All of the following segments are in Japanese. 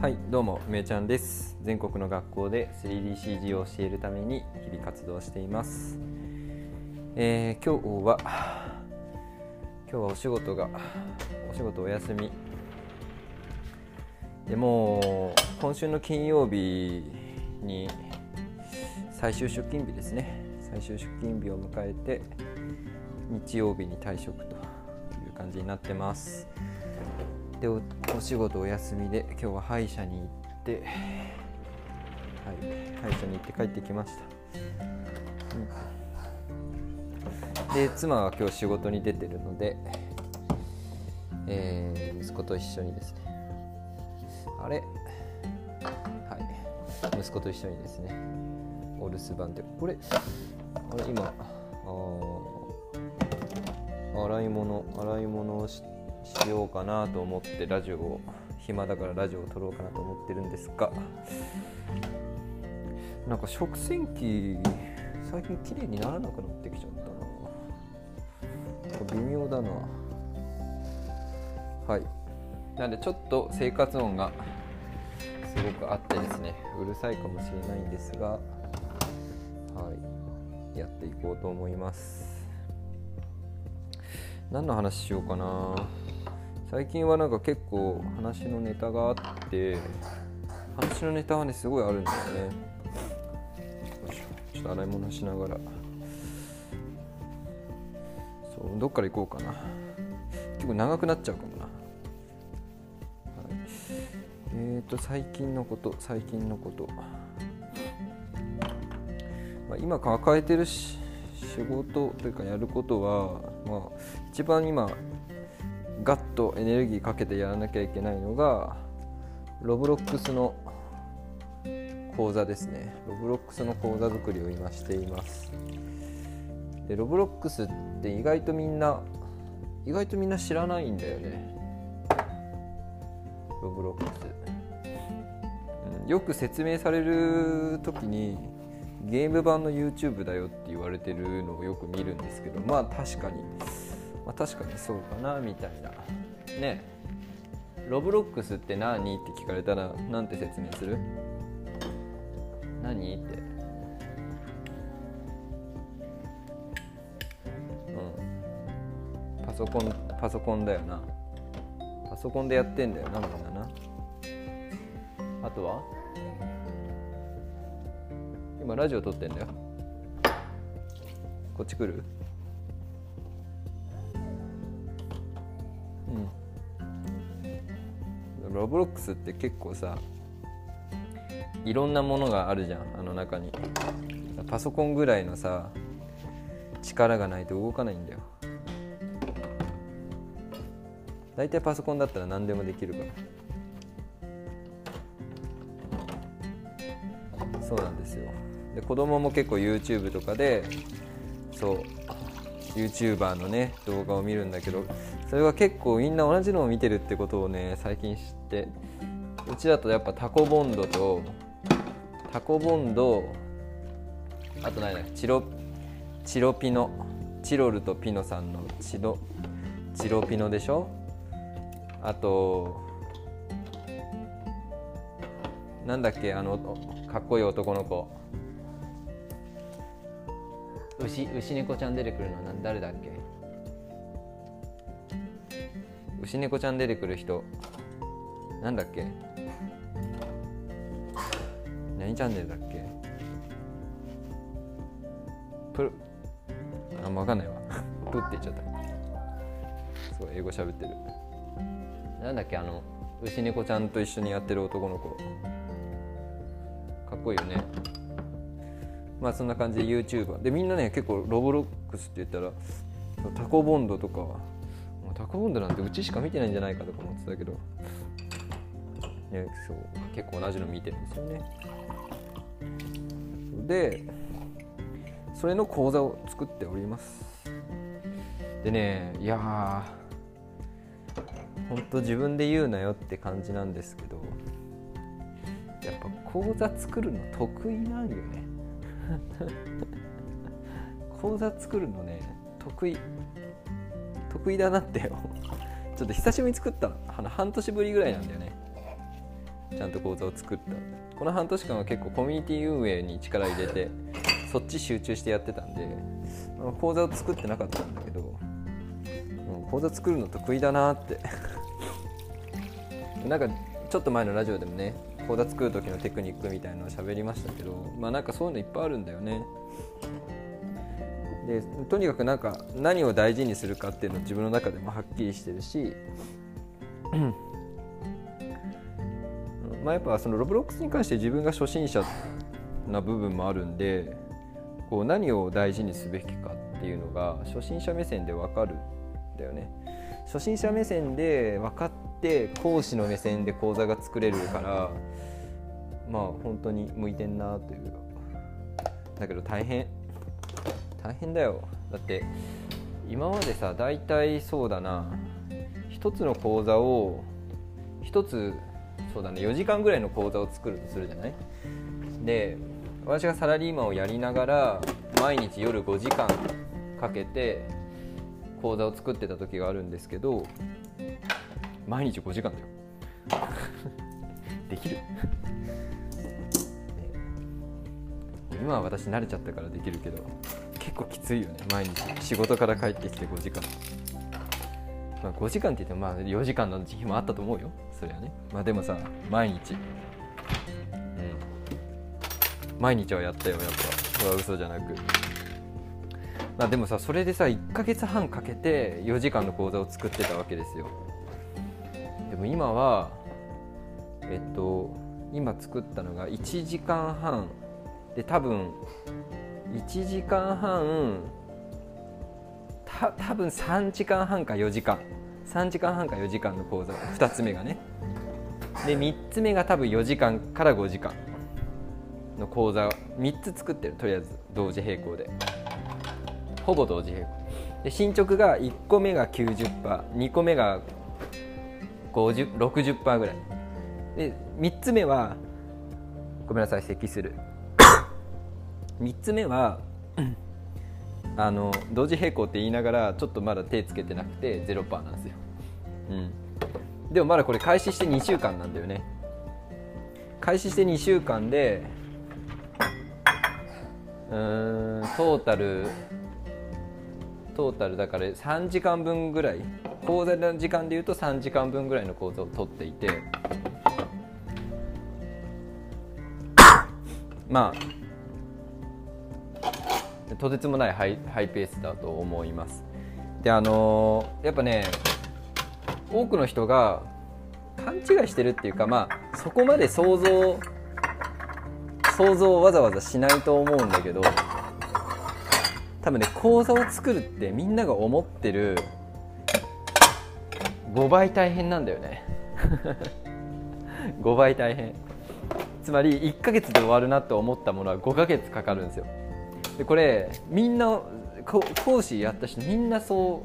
はいどうもめいちゃんです。全国の学校で 3DCG を教えるために日々活動しています、えー今日は今日はお仕事がお仕事お休み。でもう今週の金曜日に最終出勤日ですね。最終出勤日を迎えて日曜日に退職という感じになってます。でお仕事お休みで今日は歯医者に行ってはい歯医者に行って帰ってきました、うん。で妻は今日仕事に出てるので、えー息子と一緒にですね。あれ？はい。息子と一緒にですね。お留守番でこれあれ今あ洗い物洗い物をしてしようかなと思ってラジオを暇だからラジオを撮ろうかなと思ってるんですがなんか食洗機最近綺麗にならなくなってきちゃったな。なんか微妙だな。はい。なんでちょっと生活音がすごくあってですねうるさいかもしれないんですがはい。やっていこうと思います。何の話しようかな。最近はなんか結構話のネタがあって話のネタはねすごいあるんですよねちょっと洗い物しながら。そうどっから行こうかな。結構長くなっちゃうかもな、はい、えーと最近のこと最近のこと、まあ、今抱えてるし仕事というかやることは、まあ、一番今ガッとエネルギーかけてやらなきゃいけないのがロブロックスの講座ですね。ロブロックスの講座作りを今しています。でロブロックスって意外とみんな意外とみんな知らないんだよね。ロブロックス、うんよく説明される時にゲーム版の YouTube だよって言われてるのをよく見るんですけどまあ確かに。まあ、確かにそうかなみたいな。ね。ロブロックスって何？って聞かれたら何て説明する？何？って。うん。パソコンパソコンだよな。パソコンでやってんだよなみんなな。あとは？今ラジオ撮ってんだよ。こっち来る？ロブロックスって結構さいろんなものがあるじゃん。あの中に。パソコンぐらいのさ力がないと動かないんだよ。大体パソコンだったら何でもできるから。そうなんですよ。で子供も結構 YouTube とかでそう YouTuber のね動画を見るんだけどそれは結構みんな同じのを見てるってことをね最近知ってうちだとやっぱタコボンドとタコボンドあと何だチロチロピノチロルとピノさんのチロチロピノでしょ？あとなんだっけあのかっこいい男の子。牛牛猫ちゃん出てくるのは何誰だっけ？牛猫ちゃん出てくる人。なんだっけ？何チャンネルだっけ？プルあんま分かんないわ。プって言っちゃった。すごい英語喋ってる。なんだっけ？あの牛猫ちゃんと一緒にやってる男の子。かっこいいよね。まあそんな感じで YouTuber でみんなね結構ロボロックスって言ったらタコボンドとかタコボンドなんてうちしか見てないんじゃないかとか思ってたけど、ね、そう結構同じの見てるんですよね。でそれの講座を作っております。でねいやーほんと自分で言うなよって感じなんですけどやっぱ講座作るの得意なんよね。講座作るのね得意。得意だなってよ。ちょっと久しぶりに作ったの。半年ぶりぐらいなんだよね。ちゃんと講座を作った。この半年間は結構コミュニティ運営に力入れてそっち集中してやってたんで講座を作ってなかったんだけど講座作るの得意だなって。なんかちょっと前のラジオでもね講座作る時のテクニックみたいなのを喋りましたけどまあなんかそういうのいっぱいあるんだよね。でとにかくなんか何を大事にするかっていうのを自分の中でもはっきりしてるしまあやっぱそのロブロックスに関して自分が初心者な部分もあるんでこう何を大事にすべきかっていうのが初心者目線で分かるんだよね。初心者目線で分かって講師の目線で講座が作れるからまあ本当に向いてんなという。だけど大変。大変だよ。だって今までさ大体そうだな。一つの講座を一つそうだね4時間ぐらいの講座を作るとするじゃない？で私がサラリーマンをやりながら毎日夜5時間かけて講座を作ってた時があるんですけど毎日5時間だよ。できる？今は私慣れちゃったからできるけど結構きついよね毎日。仕事から帰ってきて5時間、まあ、5時間って言ってもまあ4時間の日もあったと思うよ。それはね。まあでもさ毎日。うん。毎日はやったよやっぱ。これは嘘じゃなく。まあでもさそれでさ1ヶ月半かけて4時間の講座を作ってたわけですよ。も今はえっと今作ったのが1時間半。で多分1時間半た多分3時間半か4時間。3時間半か4時間の講座。2つ目がね。で3つ目が多分4時間から5時間の講座。3つ作ってるとりあえず。同時並行で。ほぼ同時並行。で進捗が1個目が 90%2 個目が5060%ぐらい。で3つ目はごめんなさい咳する。3つ目はあの同時並行って言いながらちょっとまだ手つけてなくて0%なんですよ、うん、でもまだこれ開始して2週間なんだよね。開始して2週間でうーんトータルトータルだから3時間分ぐらい講座の時間でいうと3時間分ぐらいの講座を取っていてまあとてつもないハイハイペースだと思います。であのー、やっぱね多くの人が勘違いしてるっていうかまあそこまで想像想像をわざわざしないと思うんだけど多分ね講座を作るってみんなが思ってる5倍大変なんだよね。5倍大変。つまり1ヶ月で終わるなと思ったものは5ヶ月かかるんですよ。でこれみんな講師やった人みんなそ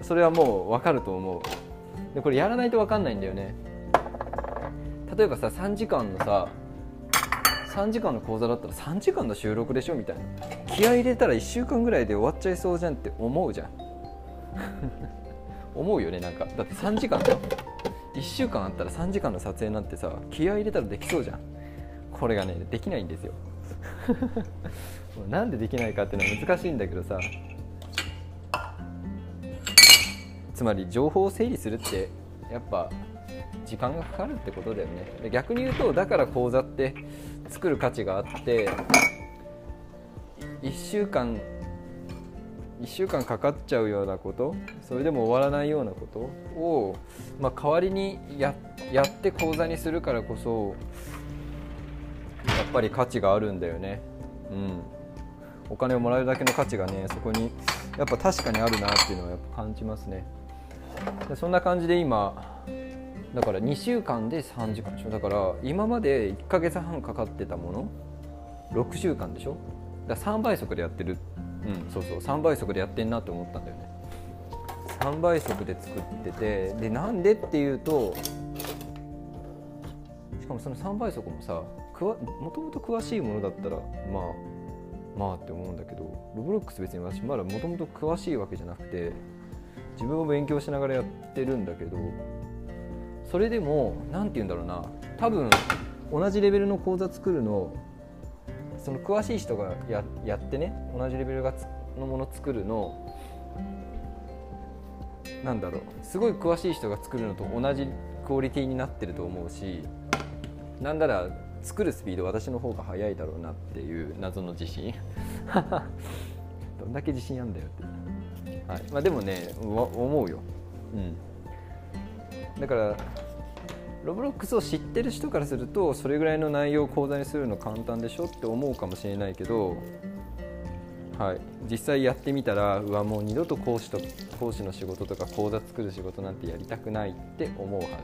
うそれはもう分かると思う。でこれやらないと分かんないんだよね。例えばさ3時間のさ3時間の講座だったら3時間の収録でしょみたいな。気合い入れたら1週間ぐらいで終わっちゃいそうじゃんって思うじゃん。思うよねなんか。だって3時間だよ。1週間あったら3時間の撮影なんてさ気合い入れたらできそうじゃん。これがねできないんですよ。なんでできないかっていうのは難しいんだけどさ。つまり情報を整理するってやっぱ時間がかかるってことだよね。逆に言うとだから講座って作る価値があって1週間1週間かかっちゃうようなことそれでも終わらないようなことを、まあ、代わりにややって講座にするからこそやっぱり価値があるんだよね。うん。お金をもらえるだけの価値がねそこにやっぱ確かにあるなっていうのはやっぱ感じますね。でそんな感じで今だから2週間で3時間でしょ。だから今まで1ヶ月半かかってたもの6週間でしょ。だから3倍速でやってる。うんそうそう。3倍速でやってんなって思ったんだよね。3倍速で作っててでなんでっていうとしかもその3倍速もさもともと詳しいものだったらまあまあって思うんだけどロブロックス別に私まだもともと詳しいわけじゃなくて自分も勉強しながらやってるんだけどそれでも何て言うんだろうな。多分同じレベルの講座作るのその詳しい人がややってね同じレベルがのもの作るのなんだろう。すごい詳しい人が作るのと同じクオリティになってると思うしなんなら作るスピード私の方が速いだろうなっていう謎の自信。どんだけ自信あんだよって、はい。まあ、でもね思うよ、うん、だからロブロックスを知ってる人からするとそれぐらいの内容を講座にするの簡単でしょって思うかもしれないけど、はい、実際やってみたらうわもう二度と講師と講師の仕事とか講座作る仕事なんてやりたくないって思うはず、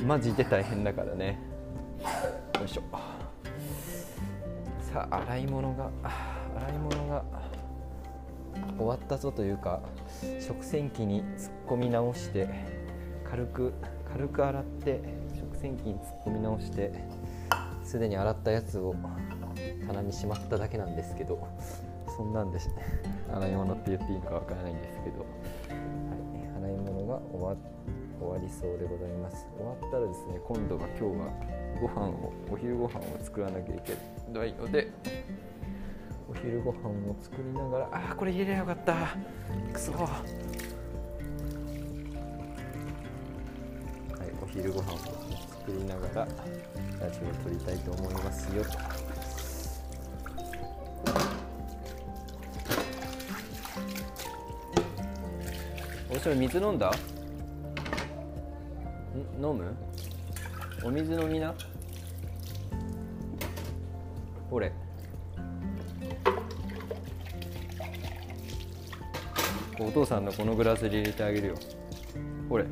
うん、マジで大変だからね。よいしょ。さあ洗い物が洗い物が。終わったぞというか食洗機に突っ込み直して軽く軽く洗って食洗機に突っ込み直してすでに洗ったやつを棚にしまっただけなんですけどそんなんで洗い物って言っていいのかわからないんですけど、はい、洗い物が終わ終わりそうでございます。終わったらですね今度は今日はご飯をお昼ご飯を作らなきゃいけないので昼ご飯を作りながらあこれ入れりゃよかった。くそ。はいお昼ご飯を作りながらラジオを撮りたいと思いますよ。と。おしろ水飲んだ？ん？飲む？お水飲みな？ほれ。お父さんのこのグラスに入れてあげるよ。ほれ。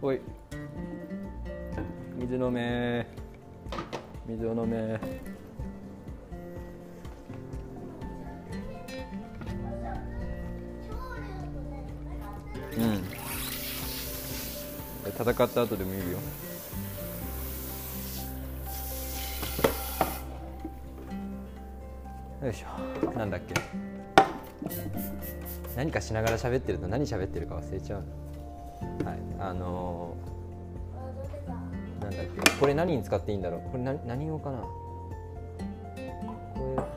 おい。水飲め。水を飲め。うん。戦った後でもいいよ。よいしょ。なんだっけ。何かしながら喋ってると何喋ってるか忘れちゃうはい。あのー、なんだっけ。これ何に使っていいんだろう。これ何何用かな。これこ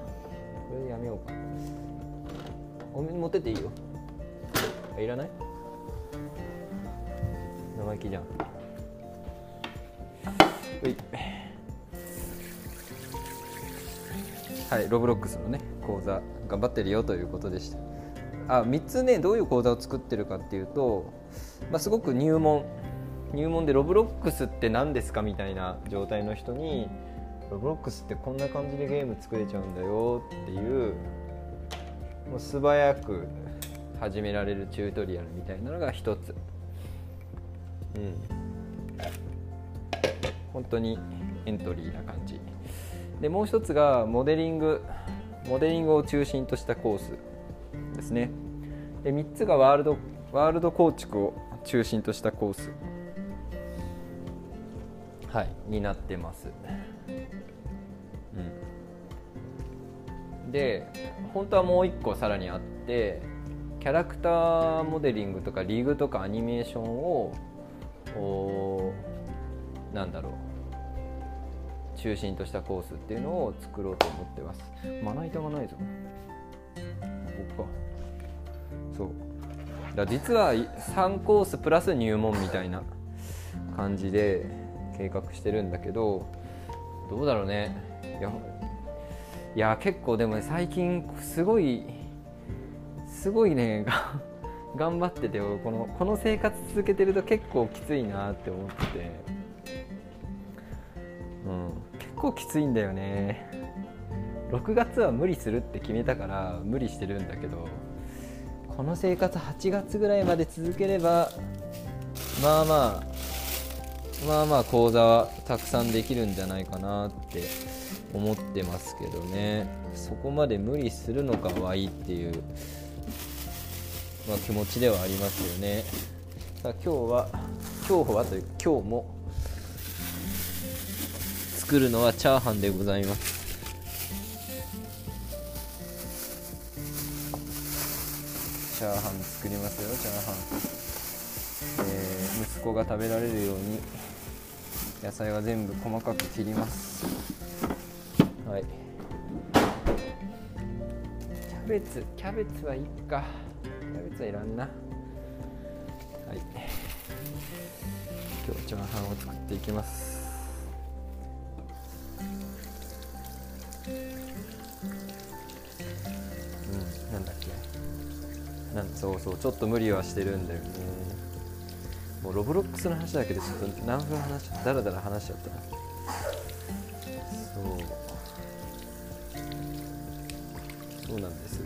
れでやめようか。お持ってていいよ。いらない？生意気じゃん。うい。はいロブロックスのね講座頑張ってるよということでした。あ3つねどういう講座を作ってるかっていうと、まあ、すごく入門。入門でロブロックスって何ですかみたいな状態の人にロブロックスってこんな感じでゲーム作れちゃうんだよっていうもう素早く始められるチュートリアルみたいなのが一つ。うん。本当にエントリーな感じ。でもう一つがモデリングモデリングを中心としたコースですね。で3つがワールドワールド構築を中心としたコース。はいになってます、うん、で本当はもう一個さらにあってキャラクターモデリングとかリーグとかアニメーションをなんだろう。中心としたコースっていうのを作ろうと思ってます。まな板がないぞ。ここか。そう。だ実は3コースプラス入門みたいな感じで計画してるんだけどどうだろうね。いやいや結構でもね最近すごいすごいね 頑張っててこのこの生活続けてると結構きついなって思ってて、うん、構きついんだよね。6月は無理するって決めたから無理してるんだけどこの生活8月ぐらいまで続ければまあまあまあまあ講座はたくさんできるんじゃないかなって思ってますけどね。そこまで無理するのかはいいっていう、まあ、気持ちではありますよね。さあ今日は今日はという今日も作るのはチャーハンでございます。チャーハン作りますよチャーハン、えー、息子が食べられるように野菜は全部細かく切ります。はい。キャベツキャベツはいいか。キャベツはいらんな。はい。今日チャーハンを作っていきますそうちょっと無理はしてるんだよね。もうロブロックスの話だけでちょっと何分話しだらだら話しちゃった。なそう。そうなんです。よ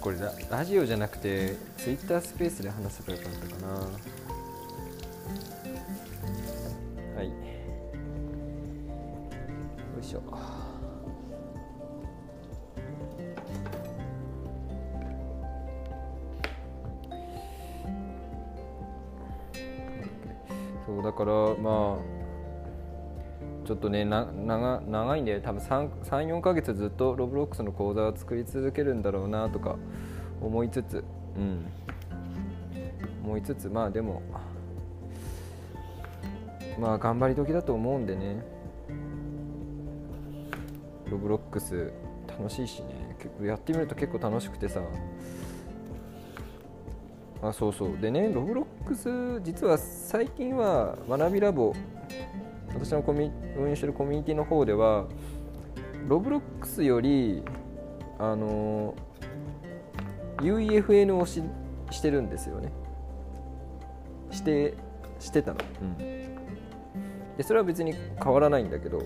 これララジオじゃなくてツイッタースペースで話せばよかったかな。はい。よいしょ。だからまあちょっとねな長長いんで多分34ヶ月ずっとロブロックスの講座を作り続けるんだろうなとか思いつつ。うん。思いつつまあでもまあ頑張り時だと思うんでね。ロブロックス楽しいしね。結構やってみると結構楽しくてさ。あそうそう。でねロブロックス実は最近は学びラボ私のコミ運営してるコミュニティの方ではロブロックスよりあの UEFN をししてるんですよね。してしてたの、うん、でそれは別に変わらないんだけど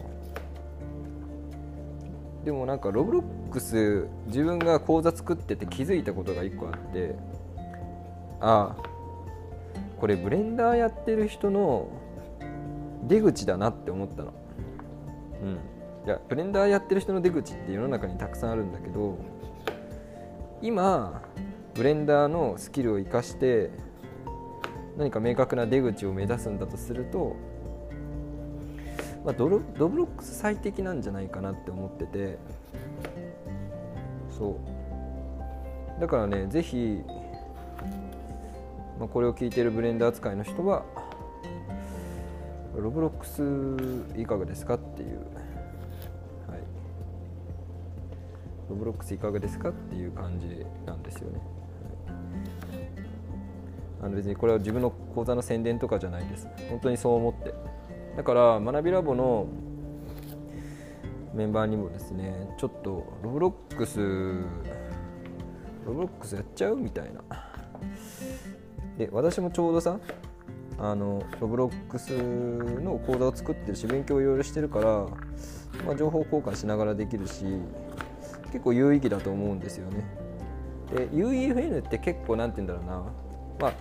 でもなんかロブロックス自分が講座作ってて気づいたことが1個あってあこれブレンダーやってる人の出口だなって思ったの。うん、いやブレンダーやってる人の出口って世の中にたくさんあるんだけど今ブレンダーのスキルを生かして何か明確な出口を目指すんだとすると、まあ、ドロドブロックス最適なんじゃないかなって思ってて。そう。だからね是非、まあ、これを聞いているブレンダー使いの人はロブロックスいかがですかっていう、はい、ロブロックスいかがですかっていう感じなんですよね。はい、あの別にこれは自分の講座の宣伝とかじゃないです。本当にそう思って。だから学びラボのメンバーにもですね、ちょっとロブロックス、ロブロックスやっちゃうみたいな。で、私もちょうどさ、あのロブロックスの講座を作ってるし勉強をいろいろしてるから、まあ、情報交換しながらできるし結構有意義だと思うんですよね。で UEFN って結構何て言うんだろうな、まあ、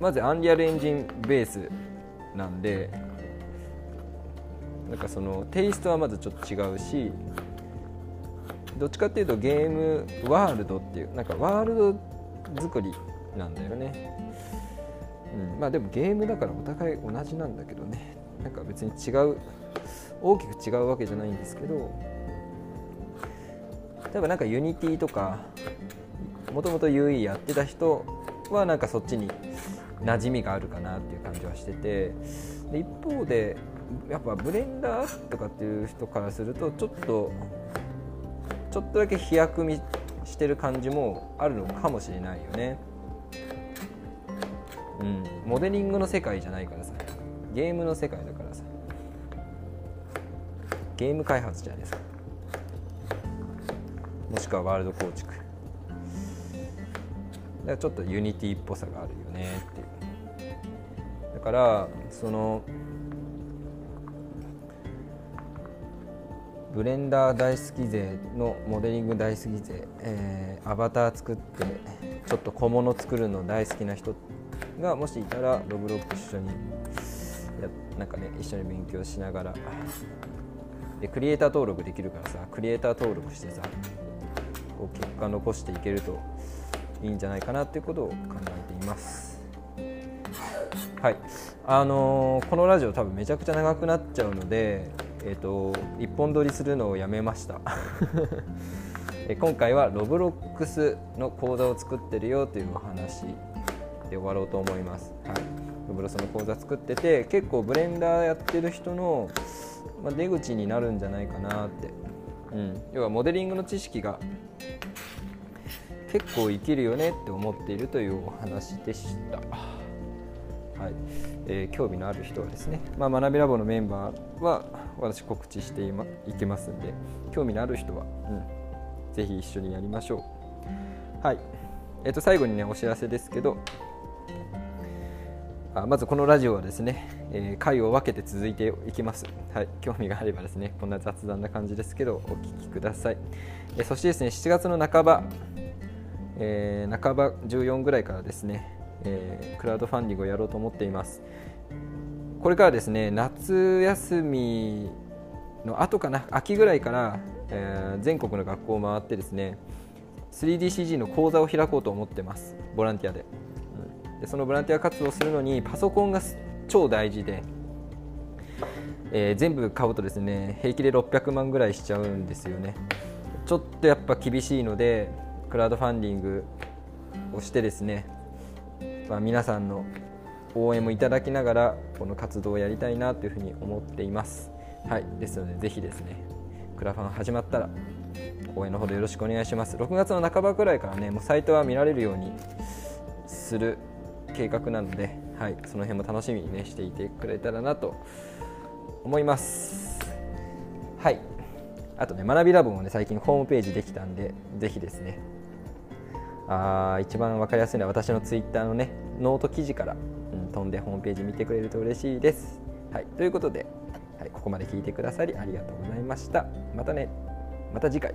まずアンリアルエンジンベースなんでなんかそのテイストはまずちょっと違うしどっちかっていうとゲームワールドっていうなんかワールド作りなんだよね。うん、まあでもゲームだからお互い同じなんだけどね。なんか別に違う大きく違うわけじゃないんですけど。例えばなんかユニティとかもともと UE やってた人はなんかそっちに馴染みがあるかなっていう感じはしてて。で一方でやっぱブレンダーとかっていう人からするとちょっとちょっとだけ飛躍してる感じもあるのかもしれないよね。うん、モデリングの世界じゃないからさ。ゲームの世界だからさ。ゲーム開発じゃないですかもしくはワールド構築。だからちょっとユニティっぽさがあるよねっていう。だからそのブレンダー大好き勢のモデリング大好き勢、えー、アバター作ってちょっと小物作るの大好きな人っがもしいたらロブロック一緒にやなんかね一緒に勉強しながらでクリエイター登録できるからさクリエイター登録してさこう結果残していけるといいんじゃないかなっていうことを考えています。はい。あのー、このラジオ多分めちゃくちゃ長くなっちゃうのでえーと、一本撮りするのをやめました。今回はロブロックスの講座を作ってるよというお話で終わろうと思います、はい、ロブロスの講座作ってて結構ブレンダーやってる人の、ま出口になるんじゃないかなって、うん、要はモデリングの知識が結構生きるよねって思っているというお話でした。はい。えー、興味のある人はですね、まあ、学びラボのメンバーは私告知してい,、ま、いきますんで興味のある人は、うん、ぜひ一緒にやりましょう。はい。えー、と最後にねお知らせですけどあまずこのラジオはですね、えー、回を分けて続いていきます。はい、興味があればですね、こんな雑談な感じですけど、お聞きください。えー、そしてですね、7月の半ば、えー、半ば14ぐらいからですね、えー、クラウドファンディングをやろうと思っていますこれからですね夏休みの後かな秋ぐらいから、えー、全国の学校を回ってですね 3DCG の講座を開こうと思ってますボランティアで,、でそのボランティア活動するのにパソコンが超大事で、えー、全部買うとですね平気で600万ぐらいしちゃうんですよねちょっとやっぱ厳しいのでクラウドファンディングをしてですね、まあ、皆さんの応援もいただきながらこの活動をやりたいなというふうに思っています。はい、ですのでぜひですねクラファン始まったら応援のほどよろしくお願いします。6月の半ばくらいからねもうサイトは見られるようにする計画なので、はい、その辺も楽しみにねしていてくれたらなと思います。はい。あとね、学びラボもね、最近ホームページできたんで、ぜひですね、あ一番分かりやすいのは私のツイッターのねノート記事から、うん、飛んでホームページ見てくれると嬉しいです。はい、ということで、はい、ここまで聞いてくださりありがとうございました。またね、また次回。